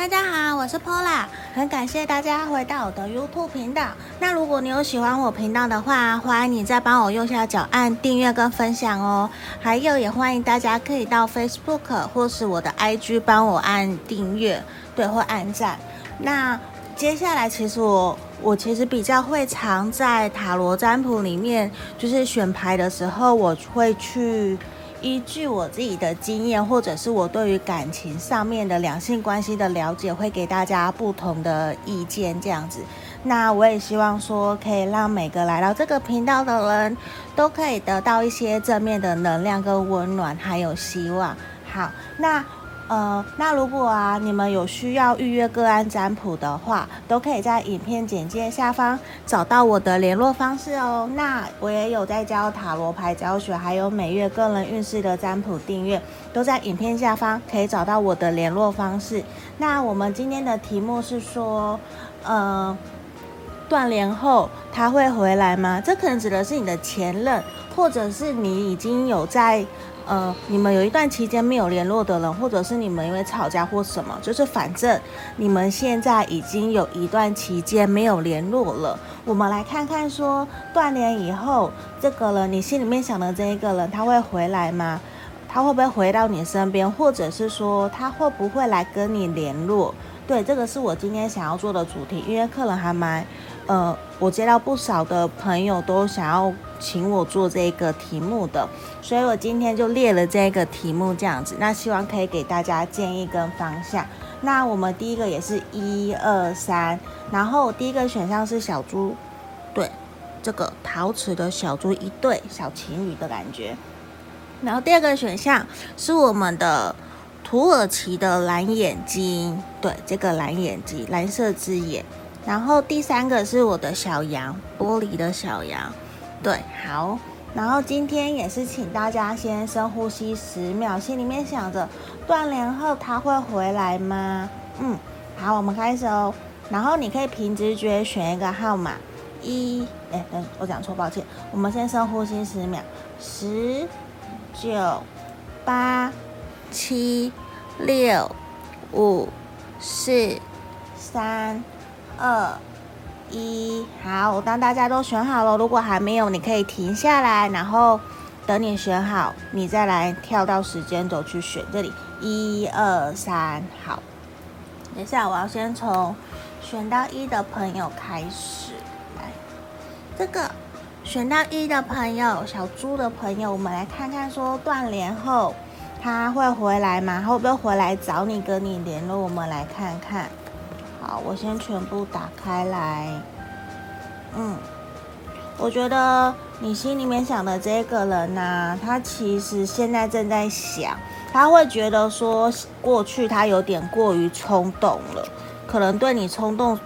大家好，我是 Pola，很感谢大家回到我的 YouTube 频道。那如果你有喜欢我频道的话，欢迎你再帮我右下角按订阅跟分享哦。还有，也欢迎大家可以到 Facebook 或是我的 IG 帮我按订阅，对，或按赞。那接下来，其实我我其实比较会常在塔罗占卜里面，就是选牌的时候，我会去。依据我自己的经验，或者是我对于感情上面的两性关系的了解，会给大家不同的意见，这样子。那我也希望说，可以让每个来到这个频道的人都可以得到一些正面的能量跟温暖，还有希望。好，那。呃，那如果啊，你们有需要预约个案占卜的话，都可以在影片简介下方找到我的联络方式哦。那我也有在教塔罗牌教学，还有每月个人运势的占卜订阅，都在影片下方可以找到我的联络方式。那我们今天的题目是说，呃，断联后他会回来吗？这可能指的是你的前任，或者是你已经有在。呃，你们有一段期间没有联络的人，或者是你们因为吵架或什么，就是反正你们现在已经有一段期间没有联络了。我们来看看说，断联以后，这个人你心里面想的这一个人，他会回来吗？他会不会回到你身边，或者是说他会不会来跟你联络？对，这个是我今天想要做的主题，因为客人还蛮，呃，我接到不少的朋友都想要请我做这个题目的，所以我今天就列了这个题目这样子，那希望可以给大家建议跟方向。那我们第一个也是一二三，然后第一个选项是小猪，对，这个陶瓷的小猪一对小情侣的感觉，然后第二个选项是我们的。土耳其的蓝眼睛，对，这个蓝眼睛，蓝色之眼。然后第三个是我的小羊，玻璃的小羊，对，好。然后今天也是请大家先深呼吸十秒，心里面想着断联后他会回来吗？嗯，好，我们开始哦。然后你可以凭直觉选一个号码，一，哎，等我讲错，抱歉。我们先深呼吸十秒，十、九、八。七、六、五、四、三、二、一，好，当大家都选好了，如果还没有，你可以停下来，然后等你选好，你再来跳到时间轴去选这里。一二三，好。等一下，我要先从选到一的朋友开始，来，这个选到一的朋友，小猪的朋友，我们来看看说断联后。他会回来吗？会不会回来找你，跟你联络？我们来看看。好，我先全部打开来。嗯，我觉得你心里面想的这个人呢、他其实现在正在想，他会觉得说过去他有点过于冲动了，可能对你冲动，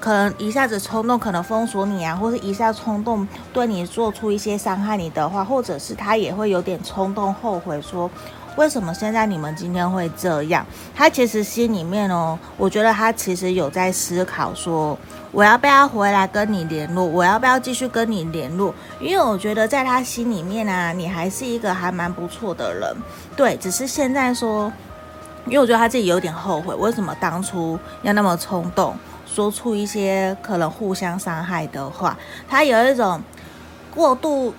可能一下子冲动，可能封锁你啊，或是一下冲动对你做出一些伤害你的话，或者是他也会有点冲动后悔说。为什么现在你们今天会这样？他其实心里面哦，我觉得他其实有在思考说，我要不要回来跟你联络？我要不要继续跟你联络？因为我觉得在他心里面啊，你还是一个还蛮不错的人。对，只是现在说，因为我觉得他自己有点后悔，为什么当初要那么冲动，说出一些可能互相伤害的话？他有一种过度。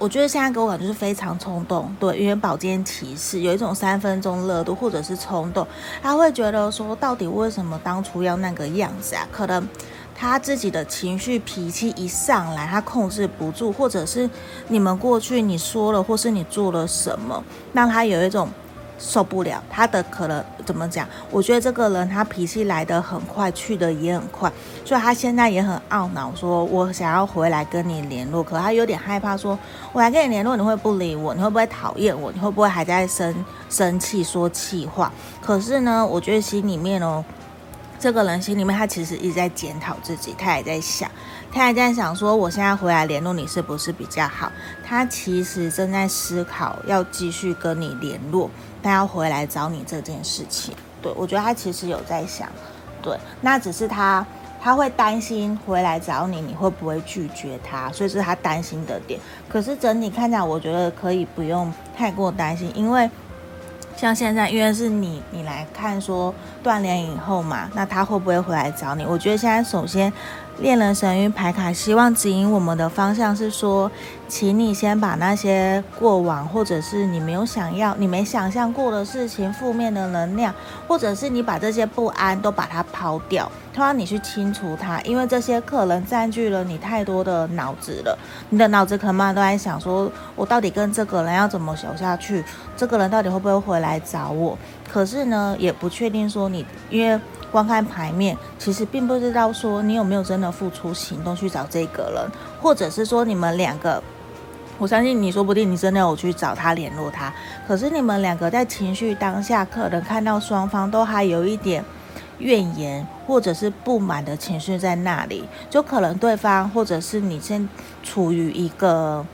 我觉得现在给我感觉是非常冲动，对，因为宝剑骑士有一种三分钟热度或者是冲动，他会觉得说，到底为什么当初要那个样子啊？可能他自己的情绪脾气一上来，他控制不住，或者是你们过去你说了或是你做了什么，让他有一种。受不了他的可能怎么讲？我觉得这个人他脾气来得很快，去的也很快，所以他现在也很懊恼，说我想要回来跟你联络，可他有点害怕，说我来跟你联络，你会不理我？你会不会讨厌我？你会不会还在生生气说气话？可是呢，我觉得心里面哦，这个人心里面他其实一直在检讨自己，他也在想。他还在想说，我现在回来联络你是不是比较好？他其实正在思考要继续跟你联络，他要回来找你这件事情。对，我觉得他其实有在想，对，那只是他他会担心回来找你，你会不会拒绝他？所以是他担心的点。可是整体看起来，我觉得可以不用太过担心，因为像现在，因为是你你来看说断联以后嘛，那他会不会回来找你？我觉得现在首先。恋人神谕牌卡希望指引我们的方向是说，请你先把那些过往，或者是你没有想要、你没想象过的事情、负面的能量，或者是你把这些不安都把它抛掉，他让你去清除它，因为这些可能占据了你太多的脑子了。你的脑子可能都在想说，我到底跟这个人要怎么走下去？这个人到底会不会回来找我？可是呢，也不确定说你，因为。观看牌面，其实并不知道说你有没有真的付出行动去找这个人，或者是说你们两个，我相信你说不定你真的有去找他联络他，可是你们两个在情绪当下，可能看到双方都还有一点怨言或者是不满的情绪在那里，就可能对方或者是你先处于一个。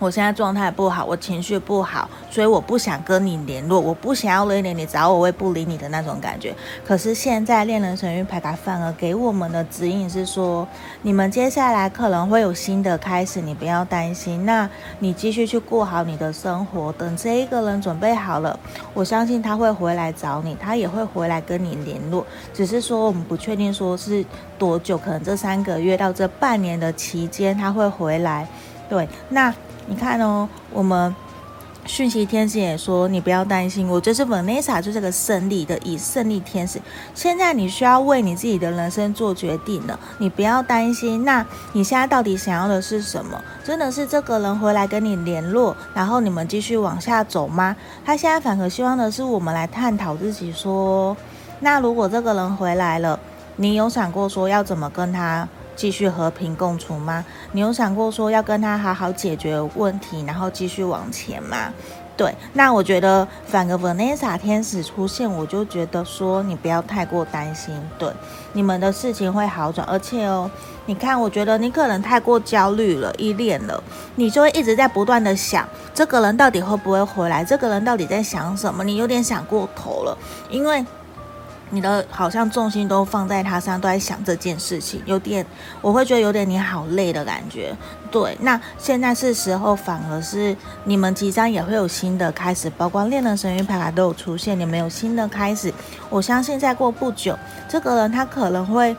我现在状态不好，我情绪不好，所以我不想跟你联络，我不想要连累你，找我我也不理你的那种感觉。可是现在恋人神諭牌卡反而给我们的指引是说，你们接下来可能会有新的开始，你不要担心。那你继续去过好你的生活，等这一个人准备好了，我相信他会回来找你，他也会回来跟你联络。只是说我们不确定说是多久，可能这三个月到这半年的期间他会回来。对，那。你看哦，我们讯息天使也说，你不要担心，我就是 Vanessa，就是个胜利的以胜利天使。现在你需要为你自己的人生做决定了，你不要担心。那你现在到底想要的是什么？真的是这个人回来跟你联络，然后你们继续往下走吗？他现在反而希望的是我们来探讨自己说，那如果这个人回来了，你有想过说要怎么跟他？继续和平共处吗？你有想过说要跟他好好解决问题，然后继续往前吗？对，那我觉得反而 Vanessa 天使出现，我就觉得说你不要太过担心，对，你们的事情会好转。而且哦，你看，我觉得你可能太过焦虑了，依恋了，你就会一直在不断的想这个人到底会不会回来，这个人到底在想什么？你有点想过头了，因为。你的好像重心都放在他身上，都在想这件事情，有点，我会觉得有点你好累的感觉。对，那现在是时候，反而是你们即将也会有新的开始，包括恋人神谕牌卡都有出现，你们有新的开始。我相信再过不久，这个人他可能会。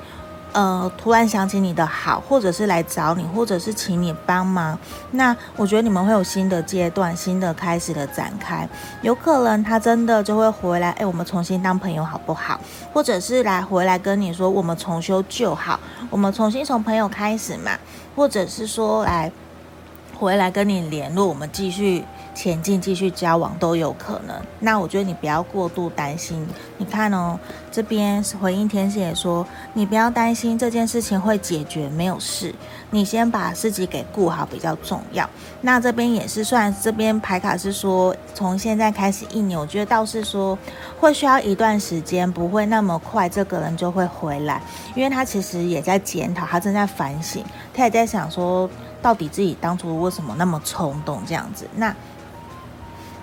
呃，突然想起你的好，或者是来找你，或者是请你帮忙，那我觉得你们会有新的阶段、新的开始的展开，有可能他真的就会回来，哎，我们重新当朋友好不好？或者是来回来跟你说，我们重修旧好，我们重新从朋友开始嘛，或者是说来回来跟你联络，我们继续。前进，继续交往都有可能。那我觉得你不要过度担心。你看哦，这边回应天使也说，你不要担心这件事情会解决，没有事。你先把自己给顾好比较重要。那这边也是，虽然这边牌卡是说从现在开始一年，我觉得倒是说会需要一段时间，不会那么快这个人就会回来，因为他其实也在检讨，他正在反省，他也在想说，到底自己当初为什么那么冲动这样子。那。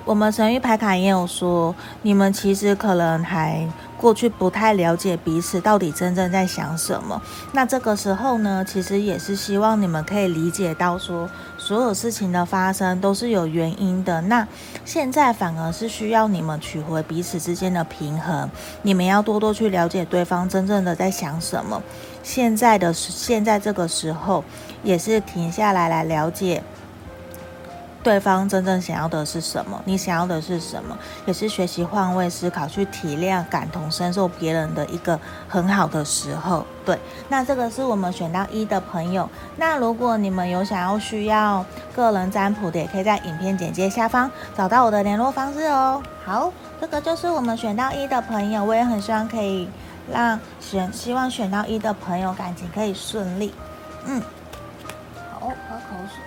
我们神域牌卡也有说，你们其实可能还过去不太了解彼此到底真正在想什么。那这个时候呢，其实也是希望你们可以理解到说，所有事情的发生都是有原因的。那现在反而是需要你们取回彼此之间的平衡，你们要多多去了解对方真正的在想什么。现在的现在这个时候，也是停下来来了解。对方真正想要的是什么？你想要的是什么？也是学习换位思考，去体谅、感同身受别人的一个很好的时候。对，那这个是我们选到一的朋友。那如果你们有想要需要个人占卜的，也可以在影片简介下方找到我的联络方式哦。好，这个就是我们选到一的朋友。我也很希望可以让选希望选到一的朋友感情可以顺利。嗯，好，喝口水。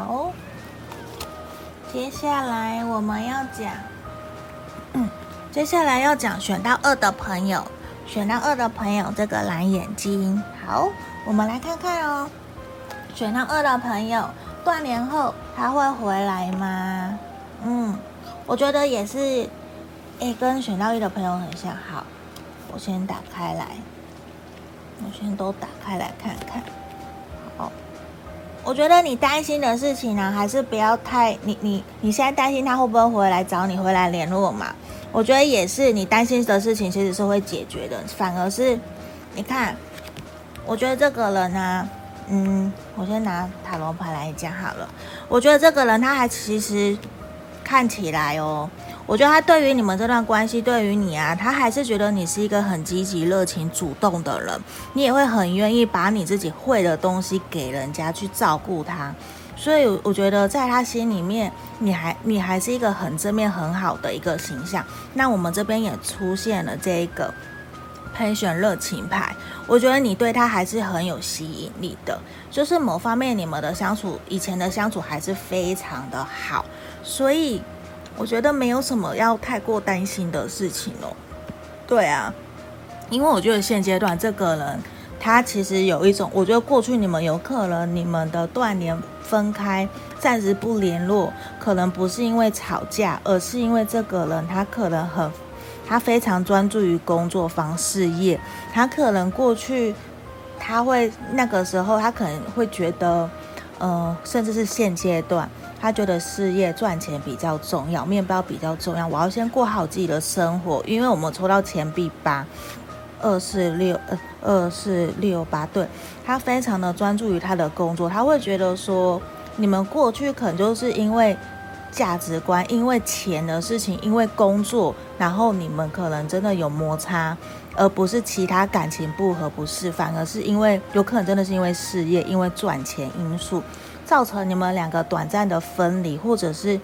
好，接下来我们要讲，嗯，接下来要讲选到二的朋友，选到二的朋友这个蓝眼睛。好，我们来看看哦，选到二的朋友断联后他会回来吗？嗯，我觉得也是，哎，跟选到一的朋友很像。好，我先打开来，我先都打开来看看。好。我觉得你担心的事情呢、还是不要太你你你现在担心他会不会回来找你回来联络嘛？我觉得也是，你担心的事情其实是会解决的，反而是你看，我觉得这个人呢、嗯，我先拿塔罗牌来讲好了。我觉得这个人他还其实看起来哦。我觉得他对于你们这段关系，对于你啊，他还是觉得你是一个很积极、热情、主动的人，你也会很愿意把你自己会的东西给人家去照顾他。所以我觉得在他心里面，你还你还是一个很正面、很好的一个形象。那我们这边也出现了这一个喷选热情牌，我觉得你对他还是很有吸引力的，就是某方面你们的相处，以前的相处还是非常的好，所以。我觉得没有什么要太过担心的事情哦。对啊，因为我觉得现阶段这个人，他其实有一种，我觉得过去你们有可能你们的断联、分开、暂时不联络，可能不是因为吵架，而是因为这个人他可能很，他非常专注于工作方事业，他可能过去他会那个时候他可能会觉得，呃，甚至是现阶段。他觉得事业赚钱比较重要，面包比较重要。我要先过好自己的生活，因为我们抽到钱币八，二四六，呃，二四六八，对，他非常的专注于他的工作，他会觉得说，你们过去可能就是因为价值观，因为钱的事情，因为工作，然后你们可能真的有摩擦，而不是其他感情不合，不是，反而是因为有可能真的是因为事业，因为赚钱因素。造成你们两个短暂的分离，或者是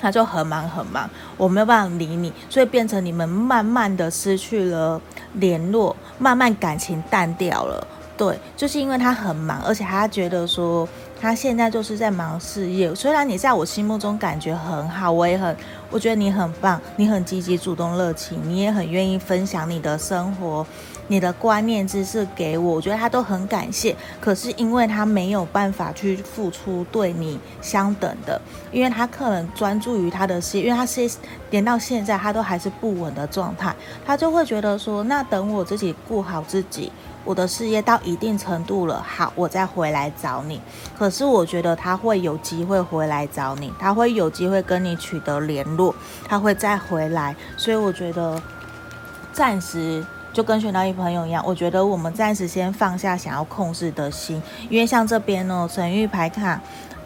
他就很忙很忙，我没有办法理你，所以变成你们慢慢的失去了联络，慢慢感情淡掉了。对，就是因为他很忙，而且他觉得说他现在就是在忙事业。虽然你在我心目中感觉很好，我也很，我觉得你很棒，你很积极、主动、热情，你也很愿意分享你的生活。你的观念知识给我，我觉得他都很感谢。可是因为他没有办法去付出对你相等的，因为他可能专注于他的事业，因为他是连到现在他都还是不稳的状态，他就会觉得说，那等我自己顾好自己，我的事业到一定程度了，好，我再回来找你。可是我觉得他会有机会回来找你，他会有机会跟你取得联络，他会再回来。所以我觉得暂时。就跟选到一朋友一样，我觉得我们暂时先放下想要控制的心，因为像这边呢，神域牌卡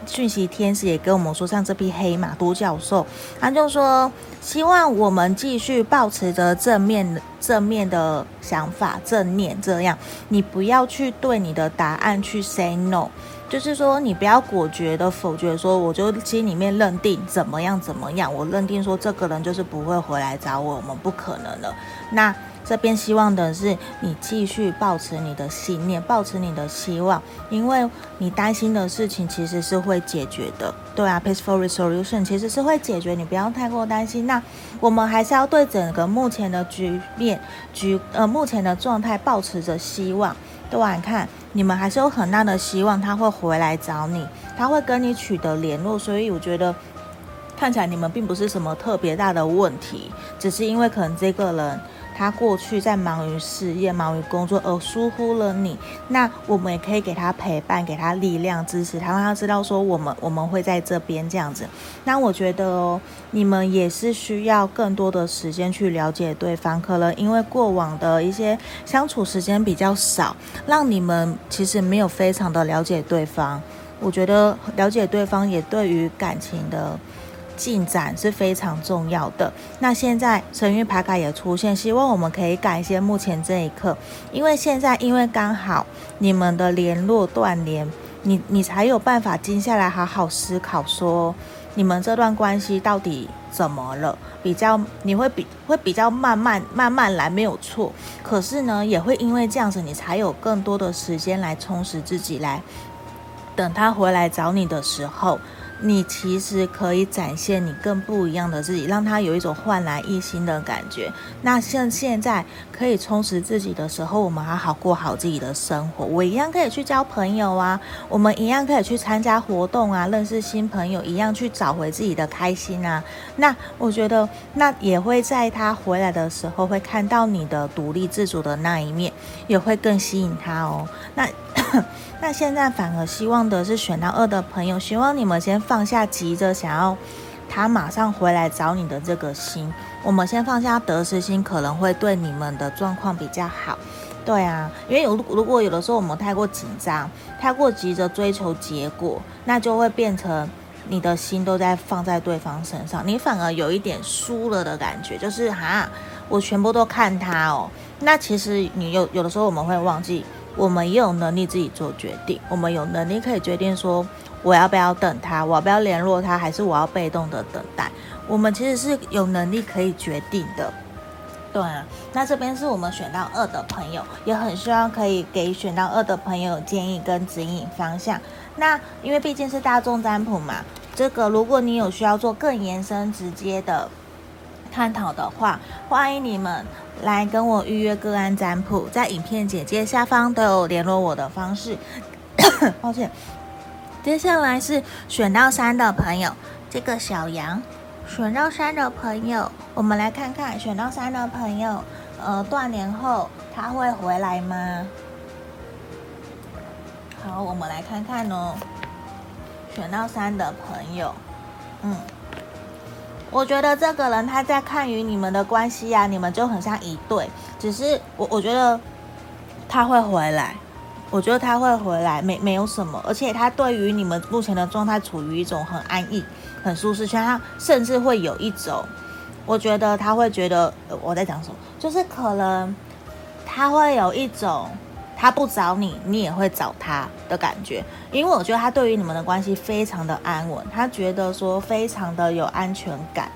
讯息天使也跟我们说，像这匹黑马独角兽，他就说希望我们继续保持着正面正面的想法，正念这样，你不要去对你的答案去 say no，就是说你不要果决的否决，说我就心里面认定怎么样怎么样，我认定说这个人就是不会回来找，我们不可能了，那。这边希望的是你继续保持你的信念，保持你的希望，因为你担心的事情其实是会解决的。对啊，peaceful resolution 其实是会解决，你不要太过担心。那我们还是要对整个目前的局面局呃目前的状态抱持着希望。对啊，你看你们还是有很大的希望他会回来找你，他会跟你取得联络。所以我觉得看起来你们并不是什么特别大的问题，只是因为可能这个人。他过去在忙于事业、忙于工作而疏忽了你，那我们也可以给他陪伴、给他力量、支持他，让他知道说我们我们会在这边这样子。那我觉得哦，你们也是需要更多的时间去了解对方，可能因为过往的一些相处时间比较少，让你们其实没有非常的了解对方。我觉得了解对方也对于感情的。进展是非常重要的。那现在神諭牌卡也出现，希望我们可以感谢目前这一刻，因为现在因为刚好你们的联络断联，你你才有办法静下来好好思考，说你们这段关系到底怎么了？比较你会比会比较慢慢慢慢来，没有错。可是呢，也会因为这样子，你才有更多的时间来充实自己，来等他回来找你的时候。你其实可以展现你更不一样的自己，让他有一种焕然一新的感觉。那像现在可以充实自己的时候，我们好好过好自己的生活。我一样可以去交朋友啊，我们一样可以去参加活动啊，认识新朋友，一样去找回自己的开心啊。那我觉得，那也会在他回来的时候，会看到你的独立自主的那一面，也会更吸引他哦。那。那现在反而希望的是选到二的朋友，希望你们先放下急着想要他马上回来找你的这个心，我们先放下得失心，可能会对你们的状况比较好。对啊，因为有如果有的时候我们太过紧张，太过急着追求结果，那就会变成你的心都在放在对方身上，你反而有一点输了的感觉，就是哈，我全部都看他哦。那其实你有有的时候我们会忘记，我们也有能力自己做决定，我们有能力可以决定说我要不要等他，我要不要联络他，还是我要被动的等待。我们其实是有能力可以决定的。对啊，那这边是我们选到二的朋友，也很希望可以给选到二的朋友建议跟指引方向。那因为毕竟是大众占卜嘛，这个如果你有需要做更延伸直接的探讨的话，欢迎你们来跟我预约个案占卜，在影片简介下方都有联络我的方式。抱歉，接下来是选到三的朋友，这个小羊。选到三的朋友，我们来看看选到三的朋友，呃，断联后他会回来吗？好，我们来看看哦。选到三的朋友，嗯，我觉得这个人他在看于你们的关系呀、啊，你们就很像一对，只是我我觉得他会回来，我觉得他会回来，没没有什么，而且他对于你们目前的状态处于一种很安逸。很舒适圈，他甚至会有一种，我觉得他会觉得我在讲什么，就是可能他会有一种他不找你，你也会找他的感觉，因为我觉得他对于你们的关系非常的安稳，他觉得说非常的有安全感。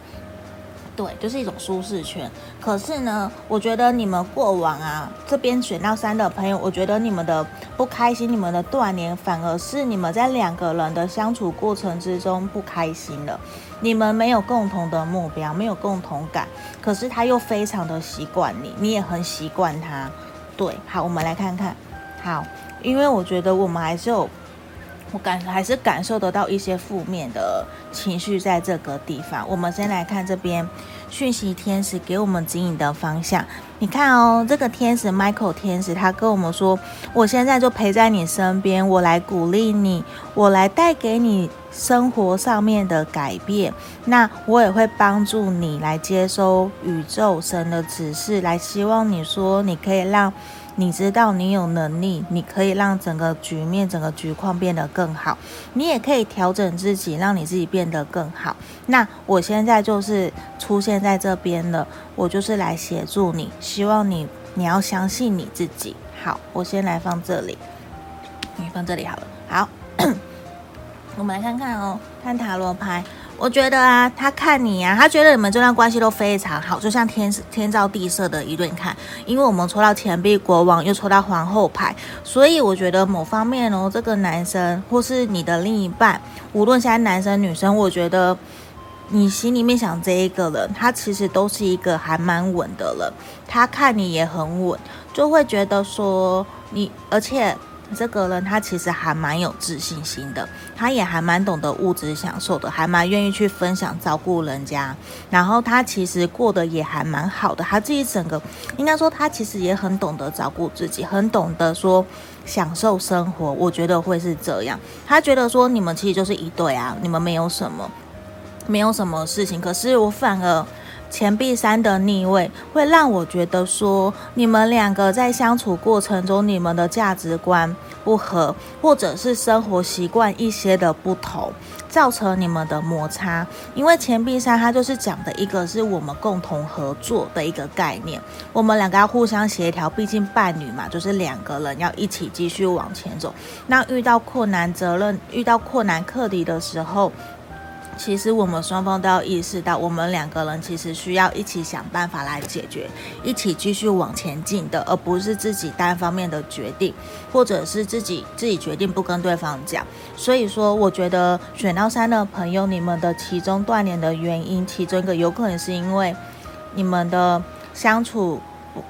对，就是一种舒适圈。可是呢，我觉得你们过往啊，这边选到三的朋友，我觉得你们的不开心、你们的断联，反而是你们在两个人的相处过程之中不开心了。你们没有共同的目标，没有共同感，可是他又非常的习惯你，你也很习惯他。对，好，我们来看看。好，因为我觉得我们还是有。我感还是感受得到一些负面的情绪在这个地方。我们先来看这边讯息天使给我们指引的方向。你看哦，这个天使 Michael 天使，他跟我们说：“我现在就陪在你身边，我来鼓励你，我来带给你生活上面的改变。那我也会帮助你来接收宇宙神的指示，来希望你说你可以让。”你知道你有能力，你可以让整个局面、整个局况变得更好。你也可以调整自己，让你自己变得更好。那我现在就是出现在这边了，我就是来协助你。希望你你要相信你自己。好，我先来放这里，你放这里好了。好，我们来看看哦，看塔罗牌。我觉得啊，他看你、啊，他觉得你们这段关系都非常好，就像天天造地设的一顿看。因为我们抽到钱币国王，又抽到皇后牌，所以我觉得某方面哦，这个男生或是你的另一半，无论现在男生女生，我觉得你心里面想这一个人，他其实都是一个还蛮稳的人。他看你也很稳，就会觉得说你，而且。这个人他其实还蛮有自信心的，他也还蛮懂得物质享受的，还蛮愿意去分享照顾人家。然后他其实过得也还蛮好的，他自己整个应该说他其实也很懂得照顾自己，很懂得说享受生活。我觉得会是这样，他觉得说你们其实就是一对啊，你们没有什么，没有什么事情。可是我反而。钱币三的逆位会让我觉得说，你们两个在相处过程中，你们的价值观不合，或者是生活习惯一些的不同，造成你们的摩擦。因为钱币三它就是讲的一个是我们共同合作的一个概念，我们两个要互相协调，毕竟伴侣嘛，就是两个人要一起继续往前走。那遇到困难、责任、遇到困难课题的时候。其实我们双方都要意识到，我们两个人其实需要一起想办法来解决，一起继续往前进的，而不是自己单方面的决定，或者是自己自己决定不跟对方讲。所以说，我觉得选到三的朋友，你们的其中断联的原因，其中一个有可能是因为你们的相处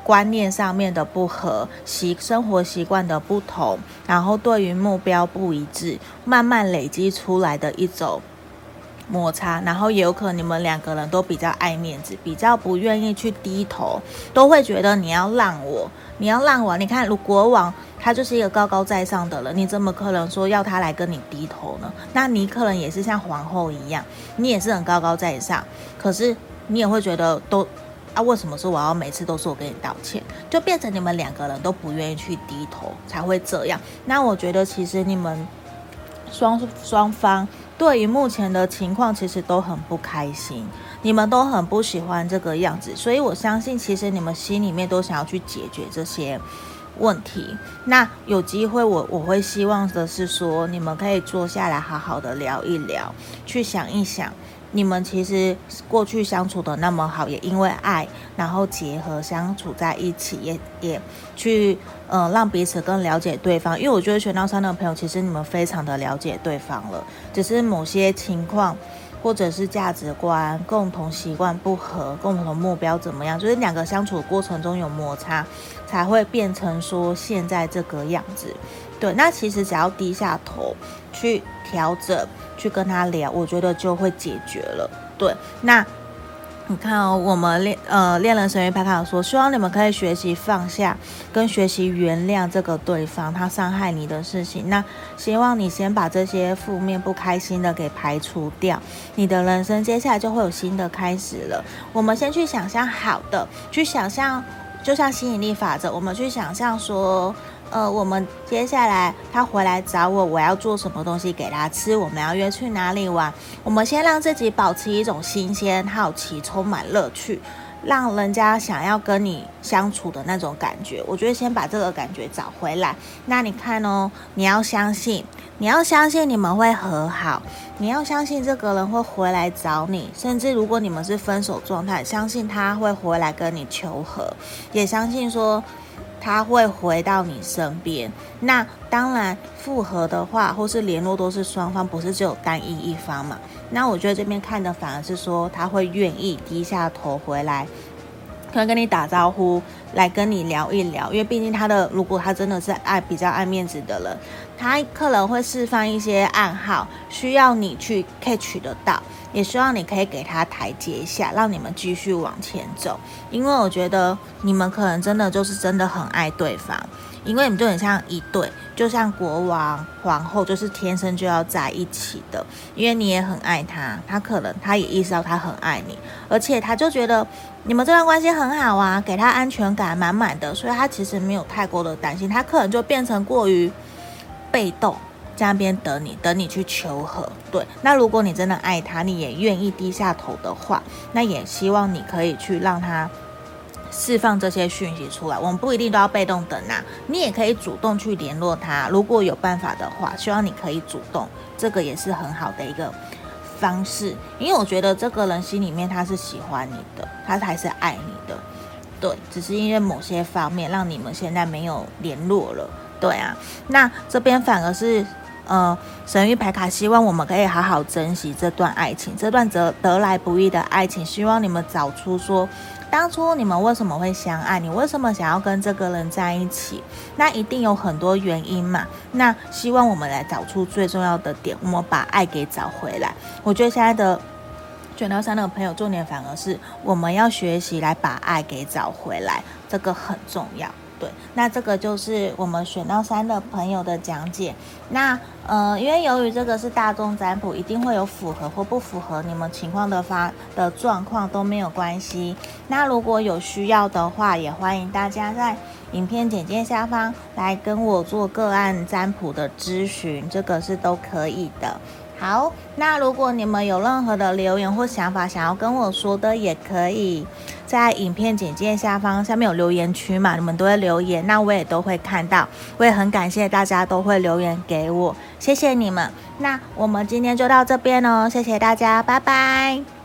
观念上面的不合，习生活习惯的不同，然后对于目标不一致，慢慢累积出来的一种。摩擦，然后也有可能你们两个人都比较爱面子，比较不愿意去低头，都会觉得你要让我，你要让我。你看，如国王他就是一个高高在上的人，你怎么可能说要他来跟你低头呢？那你可能也是像皇后一样，你也是很高高在上，可是你也会觉得都啊，为什么说我要每次都是我跟你道歉，就变成你们两个人都不愿意去低头才会这样。那我觉得其实你们双双方。对于目前的情况，其实都很不开心，你们都很不喜欢这个样子，所以我相信，其实你们心里面都想要去解决这些问题。那有机会我，我会希望的是说，你们可以坐下来好好的聊一聊，去想一想。你们其实过去相处的那么好，也因为爱，然后结合相处在一起，也也去呃让彼此更了解对方。因为我觉得选到三的朋友，其实你们非常的了解对方了，只是某些情况或者是价值观、共同习惯不合、共同目标怎么样，就是两个相处过程中有摩擦，才会变成说现在这个样子。对，那其实只要低下头去调整。去跟他聊，我觉得就会解决了。对，那你看哦，我们恋呃恋人神諭牌卡说，希望你们可以学习放下，跟学习原谅这个对方他伤害你的事情。那希望你先把这些负面不开心的给排除掉，你的人生接下来就会有新的开始了。我们先去想象好的，去想象，就像吸引力法则，我们去想象说。呃，我们接下来他回来找我，我要做什么东西给他吃？我们要约去哪里玩？我们先让自己保持一种新鲜、好奇、充满乐趣，让人家想要跟你相处的那种感觉。我觉得先把这个感觉找回来。那你看哦，你要相信，你要相信你们会和好，你要相信这个人会回来找你，甚至如果你们是分手状态，相信他会回来跟你求和，也相信说。他会回到你身边。那当然，复合的话，或是联络都是双方，不是只有单一一方嘛。那我觉得这边看的反而是说，他会愿意低下头回来，可能跟你打招呼，来跟你聊一聊。因为毕竟他的，如果他真的是爱比较爱面子的人，他可能会释放一些暗号，需要你去 catch 得到。也希望你可以给他台阶下，让你们继续往前走。因为我觉得你们可能真的就是真的很爱对方，因为你们就很像一对，就像国王、皇后，就是天生就要在一起的。因为你也很爱他，他可能他也意识到他很爱你，而且他就觉得你们这段关系很好啊，给他安全感满满的，所以他其实没有太过的担心，他可能就变成过于被动。在那边等你，等你去求和。对，那如果你真的爱他，你也愿意低下头的话，那也希望你可以去让他释放这些讯息出来。我们不一定都要被动等啊，你也可以主动去联络他。如果有办法的话，希望你可以主动，这个也是很好的一个方式。因为我觉得这个人心里面他是喜欢你的，他还是爱你的。对，只是因为某些方面让你们现在没有联络了。对啊，那这边反而是。呃，神域牌卡希望我们可以好好珍惜这段爱情，这段得得来不易的爱情。希望你们找出说，当初你们为什么会相爱？你为什么想要跟这个人在一起？那一定有很多原因嘛。那希望我们来找出最重要的点，我们把爱给找回来。我觉得现在的卷到三的朋友，重点反而是我们要学习来把爱给找回来，这个很重要。对，那这个就是我们选到三的朋友的讲解。那呃，因为由于这个是大众占卜，一定会有符合或不符合你们情况的发的状况都没有关系。那如果有需要的话，也欢迎大家在影片简介下方来跟我做个案占卜的咨询，这个是都可以的。好，那如果你们有任何的留言或想法想要跟我说的，也可以在影片简介下方下面有留言区嘛，你们都会留言，那我也都会看到，我也很感谢大家都会留言给我，谢谢你们。那我们今天就到这边哦，谢谢大家，拜拜。